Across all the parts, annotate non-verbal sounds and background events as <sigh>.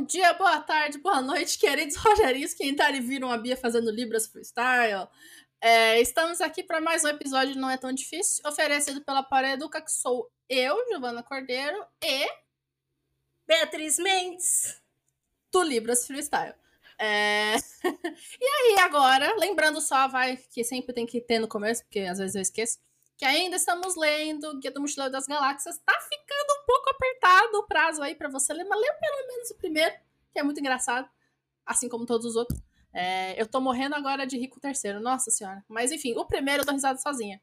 Bom dia, boa tarde, boa noite, queridos <laughs> Rogerinhos que entraram e viram a Bia fazendo Libras Freestyle. É, estamos aqui para mais um episódio Não É Tão Difícil, oferecido pela Pareduca, que sou eu, Giovana Cordeiro, e Beatriz Mendes, do Libras Freestyle. É... <laughs> e aí, agora, lembrando só, vai, que sempre tem que ter no começo, porque às vezes eu esqueço, que ainda estamos lendo Guia do Mochileiro das Galáxias. Tá ficando um pouco apertado o prazo aí para você ler, mas lê pelo menos o primeiro, que é muito engraçado, assim como todos os outros. É, eu tô morrendo agora de rico terceiro, nossa senhora. Mas enfim, o primeiro eu tô risada sozinha.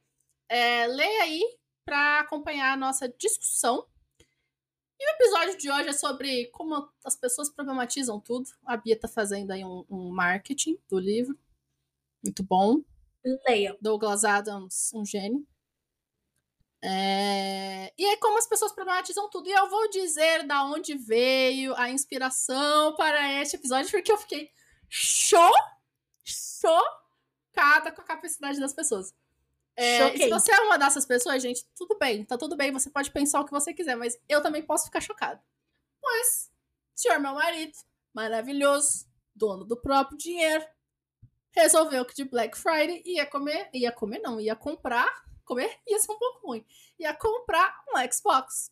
É, leia aí para acompanhar a nossa discussão. E o episódio de hoje é sobre como as pessoas problematizam tudo. A Bia tá fazendo aí um, um marketing do livro. Muito bom. Leia. Douglas Adams, um gênio. É... E aí, como as pessoas problematizam tudo. E eu vou dizer da onde veio a inspiração para este episódio, porque eu fiquei show, chocada com a capacidade das pessoas. É, se você é uma dessas pessoas, gente, tudo bem, tá tudo bem, você pode pensar o que você quiser, mas eu também posso ficar chocada. Pois, senhor meu marido, maravilhoso, dono do próprio dinheiro, resolveu que de Black Friday ia comer, ia comer não, ia comprar comer <laughs> ia ser um pouco ruim. Ia comprar um Xbox.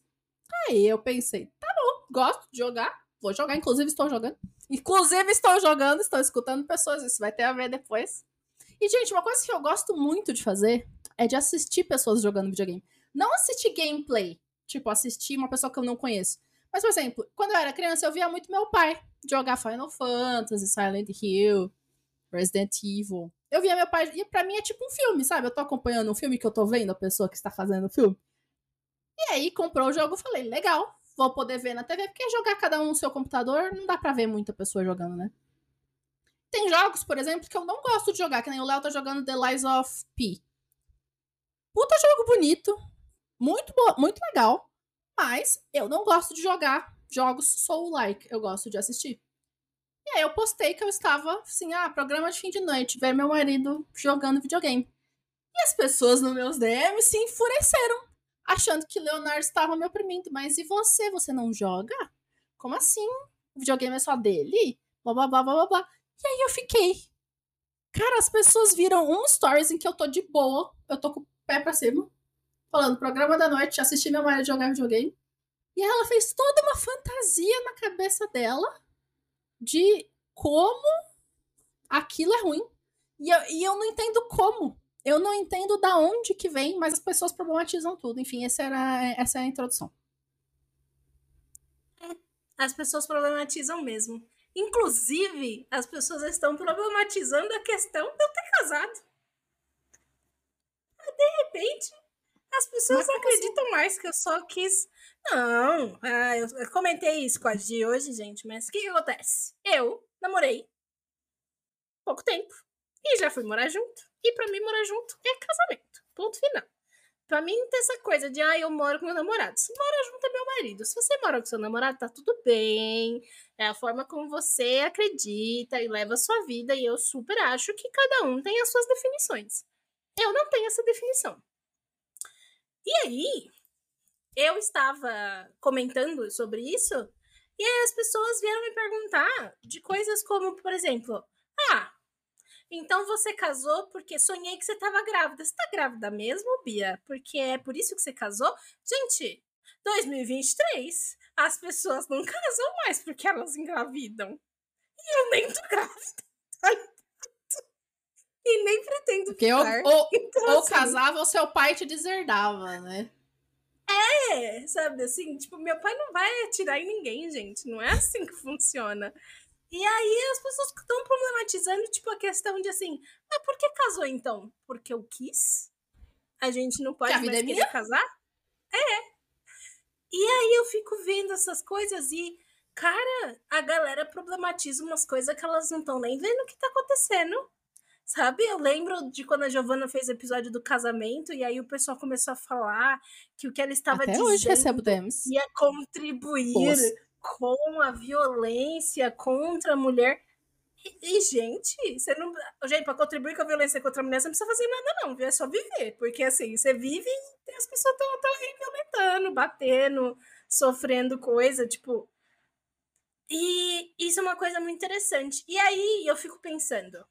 Aí eu pensei, tá bom, gosto de jogar, vou jogar, inclusive estou jogando. Inclusive estou jogando, estou escutando pessoas, isso vai ter a ver depois. E, gente, uma coisa que eu gosto muito de fazer é de assistir pessoas jogando videogame. Não assistir gameplay, tipo, assistir uma pessoa que eu não conheço. Mas, por exemplo, quando eu era criança, eu via muito meu pai jogar Final Fantasy, Silent Hill, Resident Evil. Eu via meu pai. E pra mim é tipo um filme, sabe? Eu tô acompanhando um filme que eu tô vendo a pessoa que está fazendo o filme. E aí comprou o jogo, falei, legal, vou poder ver na TV, porque jogar cada um no seu computador não dá pra ver muita pessoa jogando, né? Tem jogos, por exemplo, que eu não gosto de jogar, que nem o Léo tá jogando The Lies of P. Puta jogo bonito, muito, muito legal, mas eu não gosto de jogar jogos soul-like, eu gosto de assistir. E aí eu postei que eu estava, assim, ah, programa de fim de noite, ver meu marido jogando videogame. E as pessoas nos meus DMs se enfureceram, achando que Leonardo estava me oprimindo. Mas e você? Você não joga? Como assim? O videogame é só dele? Blá, blá, blá, blá, blá. E aí eu fiquei. Cara, as pessoas viram um stories em que eu tô de boa, eu tô com o pé pra cima, falando programa da noite, assisti meu marido jogar videogame. E ela fez toda uma fantasia na cabeça dela de como aquilo é ruim. E eu, e eu não entendo como. Eu não entendo da onde que vem, mas as pessoas problematizam tudo. Enfim, essa, era, essa é a introdução. As pessoas problematizam mesmo. Inclusive, as pessoas estão problematizando a questão de eu ter casado. De repente, as pessoas acreditam assim? mais que eu só quis não, ah, eu, comentei isso com a de hoje, gente, mas o que, que acontece? Eu namorei pouco tempo e já fui morar junto. E para mim, morar junto é casamento. Ponto final. Pra mim, tem essa coisa de, ah, eu moro com meu namorado. Se mora junto é meu marido. Se você mora com seu namorado, tá tudo bem. É a forma como você acredita e leva a sua vida. E eu super acho que cada um tem as suas definições. Eu não tenho essa definição. E aí, eu estava comentando sobre isso, e aí as pessoas vieram me perguntar de coisas como, por exemplo, ah, então você casou porque sonhei que você estava grávida. Você está grávida mesmo, Bia? Porque é por isso que você casou? Gente, 2023, as pessoas não casam mais porque elas engravidam. E eu nem tô grávida. <laughs> e nem pretendo porque ficar. Ou, ou, então, ou assim, casava ou seu pai te deserdava, né? É, sabe assim? Tipo, meu pai não vai atirar em ninguém, gente. Não é assim que funciona. E aí as pessoas estão problematizando, tipo, a questão de assim, mas por que casou então? Porque eu quis? A gente não pode mais é casar? É. E aí eu fico vendo essas coisas e, cara, a galera problematiza umas coisas que elas não estão nem vendo o que tá acontecendo. Sabe? Eu lembro de quando a Giovana fez o episódio do casamento e aí o pessoal começou a falar que o que ela estava Até dizendo hoje recebo DMs. ia contribuir Poxa. com a violência contra a mulher. E, e, gente, você não. Gente, pra contribuir com a violência contra a mulher, você não precisa fazer nada, não, viu? É só viver. Porque assim, você vive e as pessoas estão aí violentando, batendo, sofrendo coisa. Tipo, E isso é uma coisa muito interessante. E aí eu fico pensando,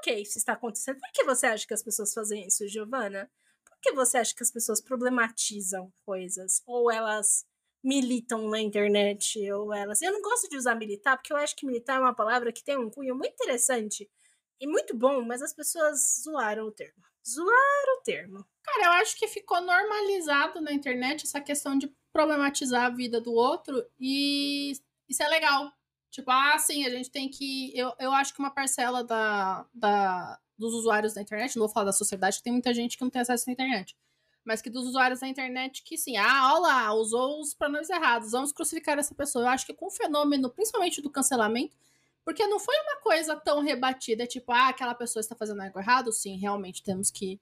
por que isso está acontecendo? Por que você acha que as pessoas fazem isso, Giovana? Por que você acha que as pessoas problematizam coisas? Ou elas militam na internet? Ou elas. Eu não gosto de usar militar, porque eu acho que militar é uma palavra que tem um cunho muito interessante e muito bom, mas as pessoas zoaram o termo. Zoaram o termo. Cara, eu acho que ficou normalizado na internet essa questão de problematizar a vida do outro e isso é legal. Tipo, ah, sim, a gente tem que. Eu, eu acho que uma parcela da, da, dos usuários da internet, não vou falar da sociedade, que tem muita gente que não tem acesso à internet. Mas que dos usuários da internet que sim, ah, olha lá, usou os pronomes errados, vamos crucificar essa pessoa. Eu acho que com o fenômeno, principalmente do cancelamento, porque não foi uma coisa tão rebatida, tipo, ah, aquela pessoa está fazendo algo errado, sim, realmente temos que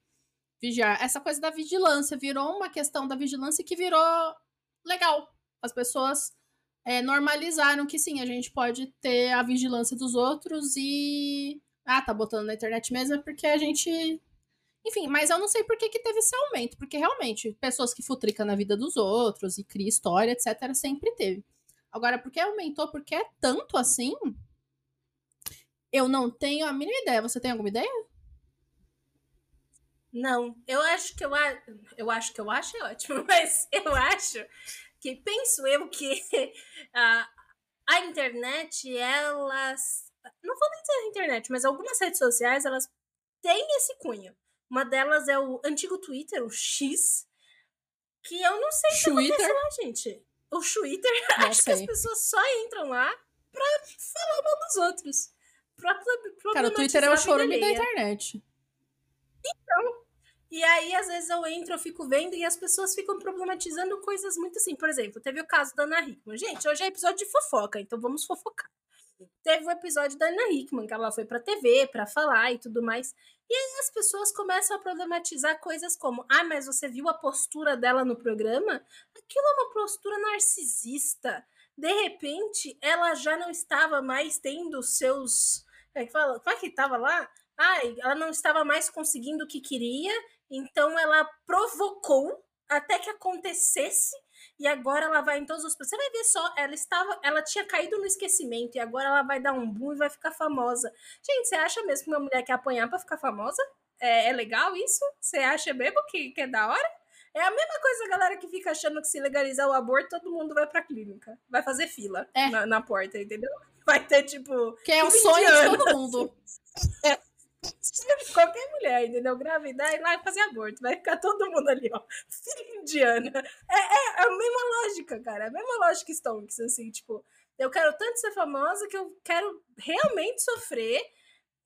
vigiar. Essa coisa da vigilância virou uma questão da vigilância que virou legal. As pessoas é, normalizaram que sim, a gente pode ter a vigilância dos outros e. Ah, tá botando na internet mesmo, é porque a gente. Enfim, mas eu não sei por que, que teve esse aumento, porque realmente, pessoas que futricam na vida dos outros e cria história, etc., sempre teve. Agora, por que aumentou? Porque é tanto assim? Eu não tenho a mínima ideia. Você tem alguma ideia? Não, eu acho que eu, eu acho que eu acho é ótimo, <laughs> mas eu acho que penso eu que <laughs> a, a internet, elas. Não vou nem dizer a internet, mas algumas redes sociais, elas têm esse cunho. Uma delas é o antigo Twitter, o X, que eu não sei se aconteceu lá, gente. O Twitter, <laughs> acho sei. que as pessoas só entram lá pra falar mal dos outros. Pra, pra Cara, o Twitter é o chorume da internet. Então, e aí, às vezes, eu entro, eu fico vendo e as pessoas ficam problematizando coisas muito assim. Por exemplo, teve o caso da Ana Hickman. Gente, hoje é episódio de fofoca, então vamos fofocar. Teve o episódio da Ana Hickman, que ela foi pra TV pra falar e tudo mais. E aí as pessoas começam a problematizar coisas como: ah, mas você viu a postura dela no programa? Aquilo é uma postura narcisista. De repente, ela já não estava mais tendo seus. É que fala? Como é que tava lá? Ah, ela não estava mais conseguindo o que queria então ela provocou até que acontecesse e agora ela vai em todos os você vai ver só ela estava ela tinha caído no esquecimento e agora ela vai dar um boom e vai ficar famosa. Gente você acha mesmo que uma mulher quer apanhar para ficar famosa? É, é, legal isso? Você acha mesmo que, que é da hora? É a mesma coisa a galera que fica achando que se legalizar o aborto todo mundo vai pra clínica vai fazer fila é. na, na, porta entendeu? Vai ter tipo que é o sonho de todo mundo. <laughs> É. <laughs> Qualquer mulher, entendeu? Gravidar e lá fazer aborto. Vai ficar todo mundo ali, ó. <laughs> Filha indiana. É, é, é, a mesma lógica, cara. É a mesma lógica Stonks, assim, tipo, eu quero tanto ser famosa que eu quero realmente sofrer,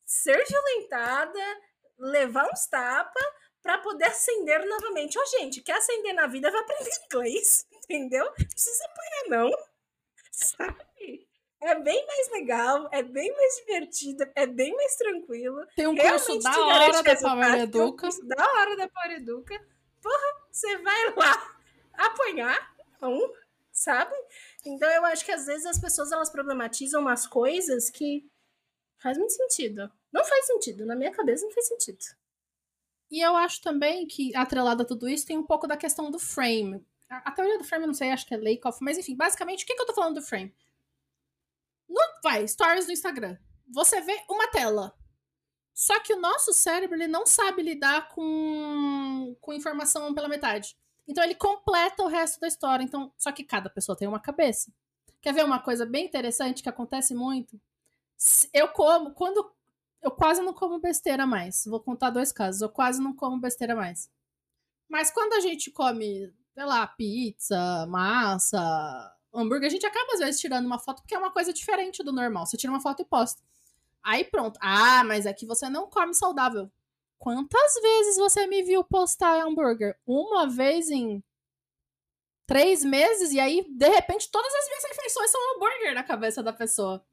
ser violentada, levar uns tapas para poder ascender novamente. Ó, gente, quer ascender na vida, vai aprender inglês, <laughs> entendeu? Não precisa apanhar, não. Sabe? É bem mais legal, é bem mais divertido, é bem mais tranquilo. Tem um curso da hora da Power Educa. Um da hora da Power Educa. Porra, você vai lá <laughs> apanhar um, sabe? Então eu acho que às vezes as pessoas elas problematizam umas coisas que faz muito sentido. Não faz sentido, na minha cabeça não faz sentido. E eu acho também que, atrelada a tudo isso, tem um pouco da questão do frame. A, a teoria do frame, eu não sei, acho que é Lakoff, mas enfim, basicamente, o que, que eu tô falando do frame? No, vai, stories no Instagram. Você vê uma tela. Só que o nosso cérebro ele não sabe lidar com, com informação pela metade. Então ele completa o resto da história. Então, só que cada pessoa tem uma cabeça. Quer ver uma coisa bem interessante que acontece muito? Eu como, quando eu quase não como besteira mais. Vou contar dois casos. Eu quase não como besteira mais. Mas quando a gente come, sei lá, pizza, massa, hambúrguer, a gente acaba às vezes tirando uma foto porque é uma coisa diferente do normal. Você tira uma foto e posta. Aí pronto. Ah, mas que você não come saudável. Quantas vezes você me viu postar hambúrguer? Uma vez em três meses e aí, de repente, todas as minhas refeições são hambúrguer na cabeça da pessoa.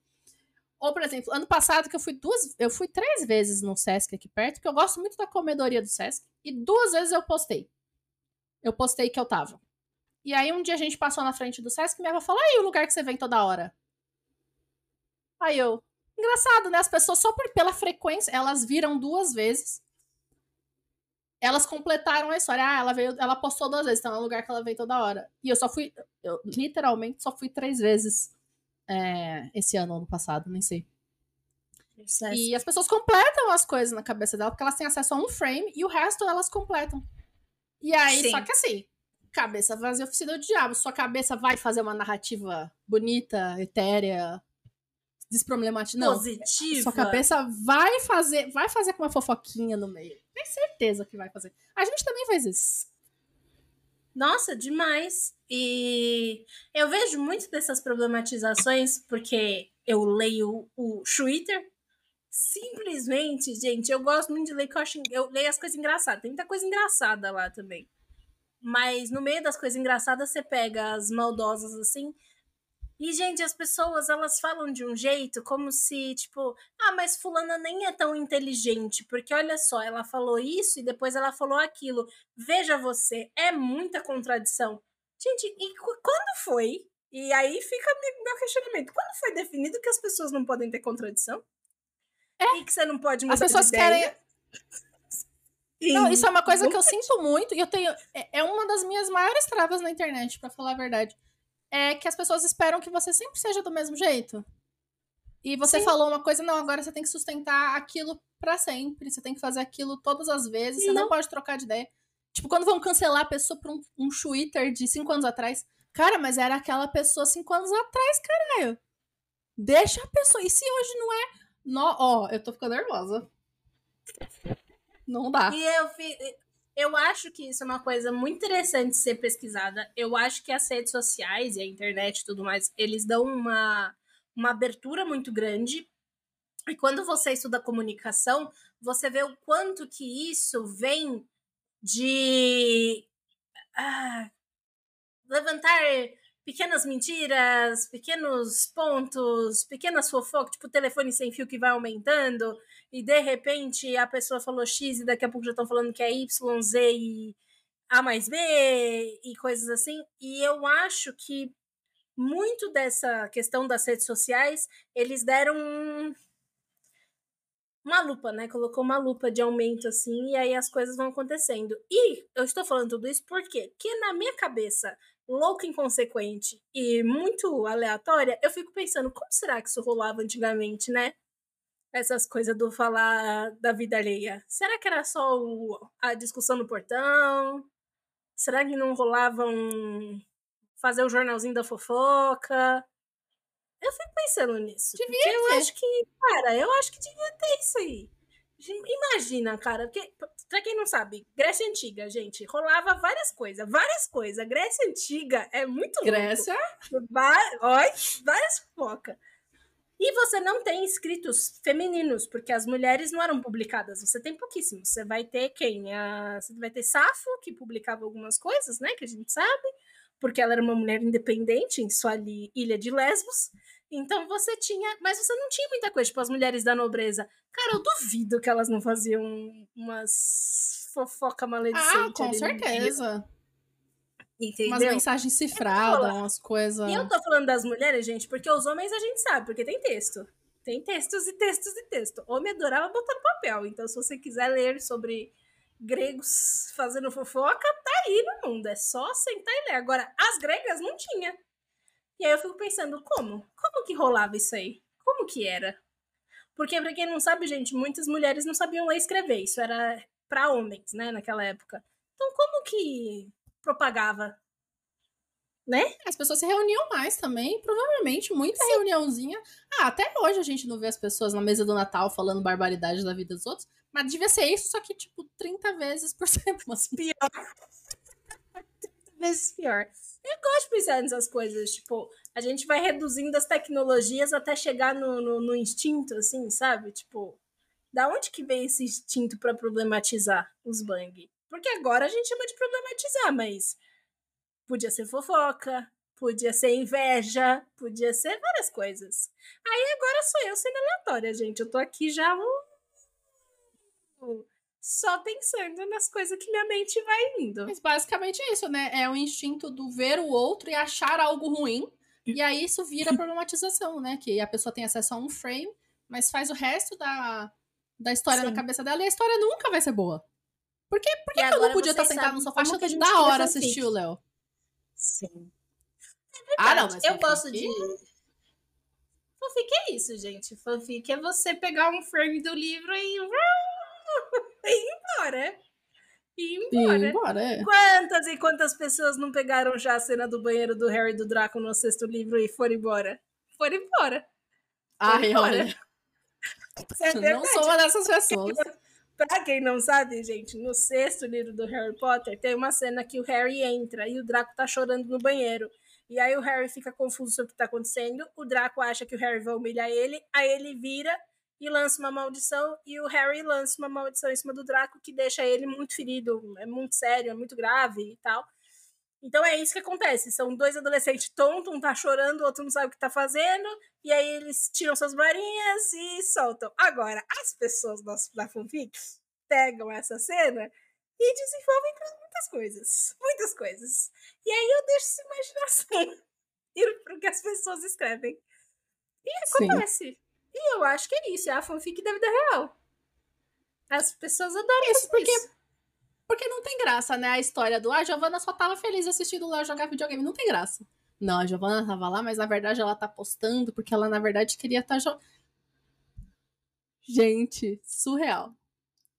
Ou, por exemplo, ano passado que eu fui duas, eu fui três vezes no Sesc aqui perto, porque eu gosto muito da comedoria do Sesc, e duas vezes eu postei. Eu postei que eu tava. E aí um dia a gente passou na frente do Sesc e minha avó falou: aí o lugar que você vem toda hora. Aí eu. Engraçado, né? As pessoas, só por, pela frequência, elas viram duas vezes. Elas completaram a história. Ah, ela veio, ela postou duas vezes, então é um lugar que ela vem toda hora. E eu só fui, eu literalmente só fui três vezes É, esse ano, ano passado, nem sei. E as pessoas completam as coisas na cabeça dela, porque elas têm acesso a um frame e o resto elas completam. E aí, Sim. só que assim, cabeça vazia oficina do diabo. Sua cabeça vai fazer uma narrativa bonita, etérea, desproblemática. Não. Positiva. Sua cabeça vai fazer, vai fazer com uma fofoquinha no meio. Tem certeza que vai fazer. A gente também faz isso. Nossa, demais. E eu vejo muito dessas problematizações porque eu leio o Twitter. Simplesmente, gente, eu gosto muito de ler, eu, acho, eu leio as coisas engraçadas. Tem muita coisa engraçada lá também. Mas no meio das coisas engraçadas, você pega as maldosas assim. E, gente, as pessoas, elas falam de um jeito como se, tipo, ah, mas fulana nem é tão inteligente, porque olha só, ela falou isso e depois ela falou aquilo. Veja você, é muita contradição. Gente, e quando foi? E aí fica meu questionamento. Quando foi definido que as pessoas não podem ter contradição? É. E que você não pode mudar As pessoas querem... Não, isso é uma coisa que eu sinto muito e eu tenho. É, é uma das minhas maiores travas na internet, para falar a verdade. É que as pessoas esperam que você sempre seja do mesmo jeito. E você Sim. falou uma coisa, não, agora você tem que sustentar aquilo para sempre. Você tem que fazer aquilo todas as vezes. Você não, pode trocar de ideia. Tipo, quando vão cancelar a pessoa por um, um Twitter de cinco anos atrás. Cara, mas era aquela pessoa cinco anos atrás, caralho. Deixa a pessoa. E se hoje não é. No... Ó, eu tô ficando nervosa. Não dá. E eu, eu acho que isso é uma coisa muito interessante de ser pesquisada. Eu acho que as redes sociais e a internet e tudo mais, eles dão uma, uma abertura muito grande. E quando você estuda comunicação, você vê o quanto que isso vem de ah, levantar pequenas mentiras, pequenos pontos, pequenas fofocas, tipo telefone sem fio que vai aumentando, e de repente a pessoa falou X e daqui a pouco já estão falando que é Y, Z e A mais B e coisas assim. E eu acho que muito dessa questão das redes sociais, eles deram uma lupa, né? Colocou uma lupa de aumento assim, e aí as coisas vão acontecendo. E eu estou falando tudo isso? Porque na minha cabeça, louca, inconsequente e muito aleatória, eu fico pensando, como será que isso rolava antigamente, né? Essas coisas do falar da vida alheia. Será que era só o, a discussão no portão? Será que não rolava um. fazer o jornalzinho da fofoca? Eu fico pensando nisso. Devia eu acho que, cara, eu acho que devia ter isso aí. Imagina, cara, porque, pra quem não sabe, Grécia Antiga, gente, rolava várias coisas, várias coisas. Grécia Antiga é muito Grécia? Olha, várias fofocas. E você não tem escritos femininos, porque as mulheres não eram publicadas. Você tem pouquíssimos. Você vai ter quem? A, você vai ter Safo, que publicava algumas coisas, né? Que a gente sabe, porque ela era uma mulher independente em sua ilha de Lesbos. Então você tinha. Mas você não tinha muita coisa, tipo as mulheres da nobreza. Cara, eu duvido que elas não faziam umas fofoca maledicente. Ah, com certeza. Entendeu? Umas mensagens cifradas, umas coisas. E eu tô falando das mulheres, gente, porque os homens a gente sabe, porque tem texto. Tem textos e textos e texto. Homem adorava botar no papel. Então, se você quiser ler sobre gregos fazendo fofoca, tá aí no mundo. É só sentar e ler. Agora, as gregas não tinha. E aí eu fico pensando, como? Como que rolava isso aí? Como que era? Porque, pra quem não sabe, gente, muitas mulheres não sabiam ler e escrever. Isso era para homens, né, naquela época. Então, como que propagava? Né? As pessoas se reuniam mais também, provavelmente, muita Sim. reuniãozinha. Ah, até hoje a gente não vê as pessoas na mesa do Natal falando barbaridade da vida dos outros, mas devia ser isso, só que, tipo, 30 vezes por <laughs> semana. Pior. 30 vezes pior. Eu gosto de pensar nessas coisas, tipo, a gente vai reduzindo as tecnologias até chegar no, no, no instinto, assim, sabe? Tipo, da onde que vem esse instinto para problematizar os bang? Porque agora a gente chama de problematizar, mas podia ser fofoca, podia ser inveja, podia ser várias coisas. Aí agora sou eu sendo aleatória, gente. Eu tô aqui já só pensando nas coisas que minha mente vai indo. Mas basicamente é isso, né? É o instinto do ver o outro e achar algo ruim. E aí isso vira problematização, né? Que a pessoa tem acesso a um frame, mas faz o resto da, da história Sim. na cabeça dela e a história nunca vai ser boa. Por, que, por que, que eu não podia estar sentado no sofá achando da hora assistir o Léo? Sim. É ah, não, mas eu gosto de. fanfic é isso, gente. Fanfic é você pegar um frame do livro e, <laughs> e ir embora. E ir embora. E embora é. Quantas e quantas pessoas não pegaram já a cena do banheiro do Harry e do Draco no sexto livro e foram embora? Foram embora. Ai, olha. É não sou uma dessas pessoas. Pra quem não sabe, gente, no sexto livro do Harry Potter tem uma cena que o Harry entra e o Draco tá chorando no banheiro. E aí o Harry fica confuso sobre o que tá acontecendo. O Draco acha que o Harry vai humilhar ele. Aí ele vira e lança uma maldição. E o Harry lança uma maldição em cima do Draco que deixa ele muito ferido. É muito sério, é muito grave e tal. Então é isso que acontece. São dois adolescentes tontos, um tá chorando, o outro não sabe o que tá fazendo. E aí eles tiram suas varinhas e soltam. Agora, as pessoas da, da fanfic pegam essa cena e desenvolvem muitas coisas. Muitas coisas. E aí eu deixo essa imaginação <laughs> ir pro que as pessoas escrevem. E acontece. Sim. E eu acho que é isso. É a fanfic da vida real. As pessoas adoram isso. Porque, isso. Porque não tem graça, né? A história do. Ah, a Giovanna só tava feliz assistindo lá jogar videogame. Não tem graça. Não, a Giovana tava lá, mas na verdade ela tá postando porque ela na verdade queria estar tá jogando. Gente, surreal.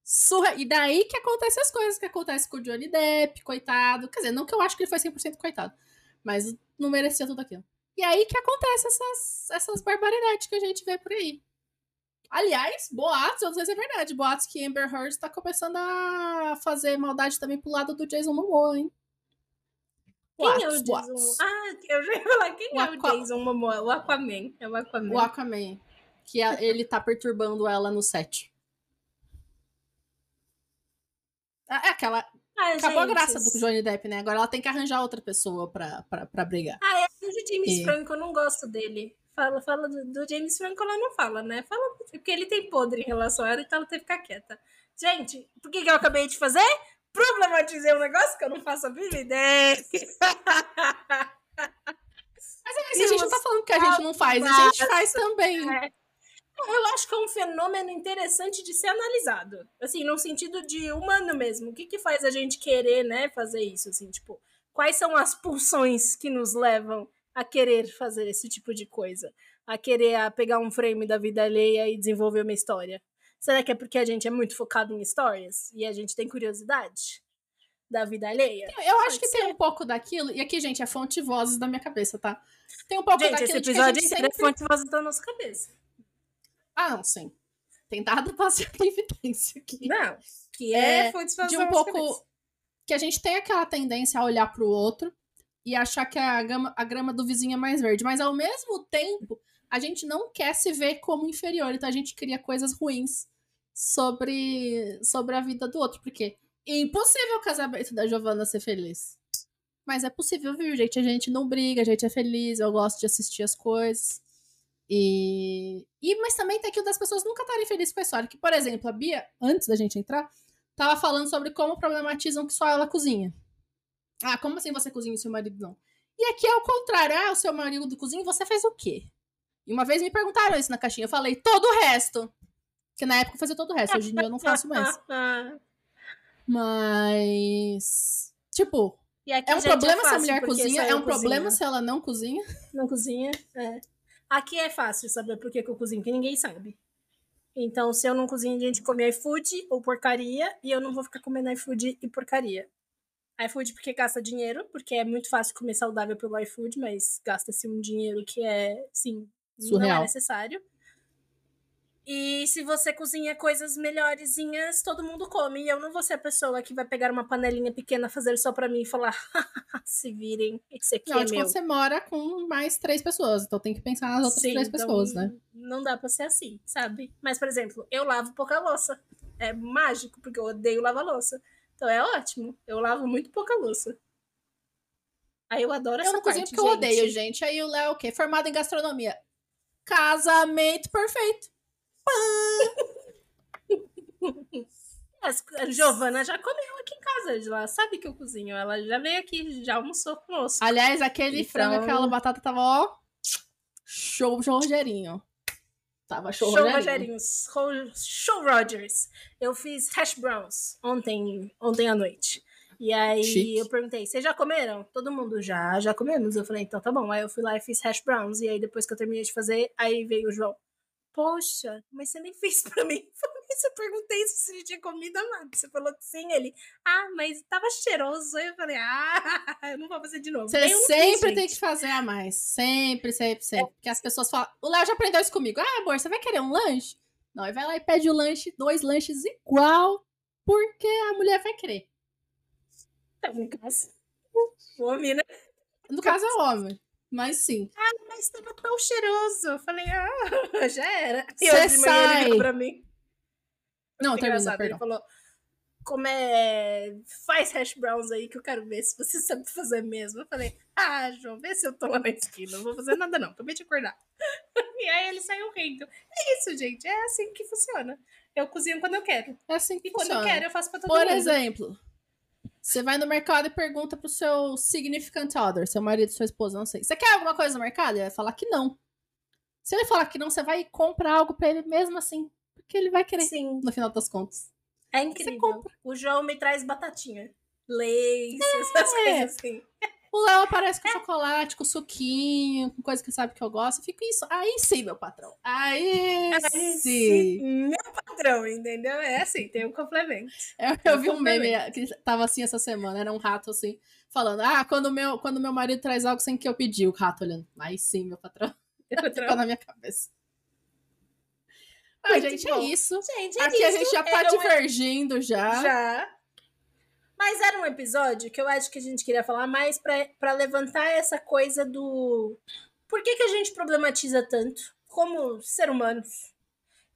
Surreal. E daí que acontecem as coisas que acontecem com o Johnny Depp, coitado. Quer dizer, não que eu acho que ele foi 100% coitado, mas não merecia tudo aquilo. E aí que acontece essas, essas barbaridades que a gente vê por aí. Aliás, boatos, eu não sei se é verdade, boatos que Amber Heard tá começando a fazer maldade também pro lado do Jason Momoa, hein? Quem é o Jason? Ah, eu já ia falar, quem o é o Jason Momoa? O Aquaman. É o Aquaman. O Aquaman. Que ele tá perturbando ela no set. É aquela. Ah, Acabou gente, a graça do Johnny Depp, né? Agora ela tem que arranjar outra pessoa pra, pra, pra brigar. Ah, é o James e... Franco, eu não gosto dele. Fala, fala do, do, James Franco, ela não fala, né? Fala porque ele tem podre em relação a ela, então ela teve que ficar quieta. Gente, por que, que eu acabei de fazer? problematizei um negócio que eu não faço a mínima ideia. <laughs> Mas é isso, a gente não tá falando que a gente não faz, a gente faz também. É. Eu acho que é um fenômeno interessante de ser analisado. Assim, no sentido de humano mesmo. O que que faz a gente querer, né, fazer isso? Assim, tipo, quais são as pulsões que nos levam a querer fazer esse tipo de coisa? A querer a pegar um frame da vida alheia e desenvolver uma história? Será que é porque a gente é muito focado em histórias e a gente tem curiosidade da vida alheia? Eu acho Pode que ser. tem um pouco daquilo, e aqui, gente, é fonte vozes da minha cabeça, tá? Tem um pouco gente, daquilo esse episódio de que a gente é sempre... é fonte vozes da nossa cabeça. Ah, não, sim. Tem dado <laughs> pra ser evidência aqui. Não, que é, é fonte vozes de um pouco cabeça. que a gente tem aquela tendência a olhar pro outro e achar que a, gama, a grama do vizinho é mais verde, mas ao mesmo tempo a gente não quer se ver como inferior, então a gente cria coisas ruins sobre, sobre a vida do outro. Porque é impossível o casamento da Giovanna ser feliz. Mas é possível, viu, gente? A gente não briga, a gente é feliz, eu gosto de assistir as coisas. E, e mas também tem aquilo das pessoas nunca estarem felizes com a história. Que, por exemplo, a Bia, antes da gente entrar, tava falando sobre como problematizam que só ela cozinha. Ah, como assim você cozinha e seu marido não? E aqui é o contrário. Ah, o seu marido cozinha, você fez o quê? E uma vez me perguntaram isso na caixinha. Eu falei, todo o resto. Porque na época eu fazia todo o resto, hoje em dia eu não faço mais. <laughs> Mas. Tipo, é um problema é se a mulher cozinha, é um problema se ela não cozinha. Não cozinha, é. Aqui é fácil saber por que, que eu cozinho, porque ninguém sabe. Então, se eu não cozinho, a gente come iFood ou porcaria, e eu não vou ficar comendo iFood e porcaria. iFood porque gasta dinheiro, porque é muito fácil comer saudável pelo iFood, mas gasta-se um dinheiro que é, sim, Surreal. não é necessário. E se você cozinha coisas melhorzinhas, todo mundo come. E eu não vou ser a pessoa que vai pegar uma panelinha pequena, fazer só para mim e falar: <laughs> se virem, esse aqui não, é meu. você mora com mais três pessoas, então tem que pensar nas outras Sim, três então pessoas, né? Não dá pra ser assim, sabe? Mas, por exemplo, eu lavo pouca louça. É mágico, porque eu odeio lavar louça. Então é ótimo. Eu lavo muito pouca louça. Aí eu adoro eu essa Eu não cozinho porque eu odeio, gente. Aí o Léo, é o quê? Formado em gastronomia. Casamento perfeito. <laughs> A Giovana já comeu aqui em casa, ela sabe que eu cozinho. Ela já veio aqui, já almoçou conosco. Aliás, aquele então... frango, aquela batata tava, ó, show, show Rogerinho. Tava show, show Rogerinho. Show, show Rogers. Eu fiz hash browns ontem, ontem à noite. E aí Chique. eu perguntei, vocês já comeram? Todo mundo já, já comemos. Eu falei, então tá bom. Aí eu fui lá e fiz hash browns. E aí depois que eu terminei de fazer, aí veio o João. Poxa, mas você nem fez pra mim. <laughs> Eu perguntei se ele tinha comido amado. Você falou que sim, ele. Ah, mas tava cheiroso. Aí eu falei, ah, <laughs> eu não vou fazer de novo. Você sempre fiz, tem que fazer a mais. Sempre, sempre, sempre. É. Porque as pessoas falam. O Léo já aprendeu isso comigo. Ah, amor, você vai querer um lanche? Não, ele vai lá e pede o lanche, dois lanches igual, porque a mulher vai querer. Tá no caso. O homem, né? No caso é o homem. Mas sim. Ah, mas tava tão cheiroso. Eu falei, ah, <laughs> já era. Você sai. Ele pra mim. Não, termina, Ele falou, como é... Faz hash browns aí que eu quero ver se você sabe fazer mesmo. Eu falei, ah, João, vê se eu tô lá na esquina. Não vou fazer nada não, acabei de acordar. <laughs> e aí ele saiu rindo. É isso, gente. É assim que funciona. Eu cozinho quando eu quero. É assim que e funciona. quando eu quero, eu faço pra todo Por mundo. Por exemplo, você vai no mercado e pergunta pro seu significant other, seu marido, sua esposa, não sei. Você quer alguma coisa no mercado? Ele vai falar que não. Se ele falar que não, você vai comprar algo para ele mesmo assim. Porque ele vai querer, Sim. no final das contas. É incrível. O João me traz batatinha. Leite, é. essas coisas assim. O Léo aparece com é. chocolate, com suquinho, com coisa que sabe que eu gosto. Fico isso. Aí sim, meu patrão. Aí, Aí sim. Meu patrão, entendeu? É assim, tem um complemento. Eu, eu vi um meme que tava assim essa semana. Era um rato assim, falando: Ah, quando meu, quando meu marido traz algo sem que eu pedi, o rato olhando. Aí sim, meu patrão. <laughs> patrão. Ficou na minha cabeça. Ah, gente, é bom. é isso. Gente, é Aqui isso. a gente já tá divergindo já. Já. Mas era um episódio que eu acho que a gente queria falar mais para levantar essa coisa do. Por que, que a gente problematiza tanto como ser humanos?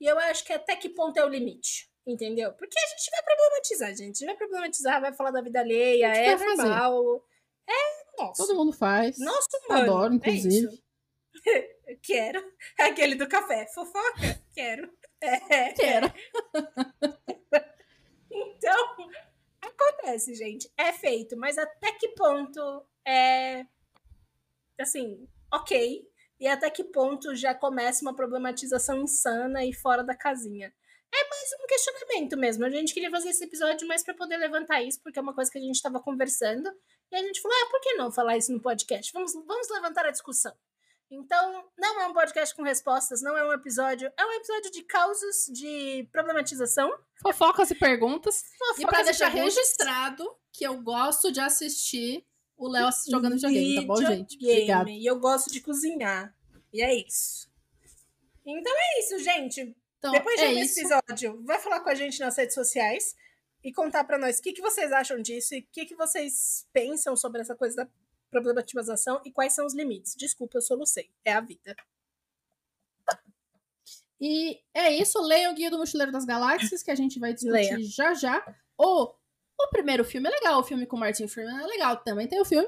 E eu acho que até que ponto é o limite. Entendeu? Porque a gente vai problematizar, gente. A gente vai problematizar, vai falar da vida alheia, é normal. É nosso. Todo mundo faz. Nosso humano. Adoro, é inclusive. <laughs> É Quero. Aquele do café. Fofoca? Quero. É. Quero. <laughs> então, Acontece, gente. É feito, mas até que ponto é. Assim, ok. E até que ponto já começa uma problematização insana e fora da casinha. É mais um questionamento mesmo. A gente queria fazer esse episódio mais para poder levantar isso, porque é uma coisa que a gente estava conversando. E a gente falou: ah, por que não falar isso no podcast? Vamos, vamos levantar a discussão. Então, não é um podcast com respostas, não é um episódio. É um episódio de causos, de problematização. Fofocas e perguntas. Fofocas e pra deixar perguntas. registrado que eu gosto de assistir o Léo jogando videogame, tá bom, gente? Obrigada. E eu gosto de cozinhar. E é isso. Então é isso, gente. Então, Depois de é esse episódio, vai falar com a gente nas redes sociais e contar para nós o que, que vocês acham disso e o que, que vocês pensam sobre essa coisa da problematização e quais são os limites. Desculpa, eu solucei. É a vida. E é isso. Leia o Guia do Mochileiro das Galáxias, que a gente vai discutir Leia. já já. O, o primeiro filme é legal. O filme com o Martin Freeman é legal. Também tem o filme.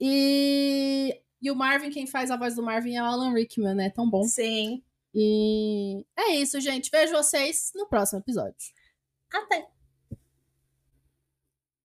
E, e o Marvin, quem faz a voz do Marvin é o Alan Rickman, né? Tão bom. Sim. E é isso, gente. Vejo vocês no próximo episódio. Até!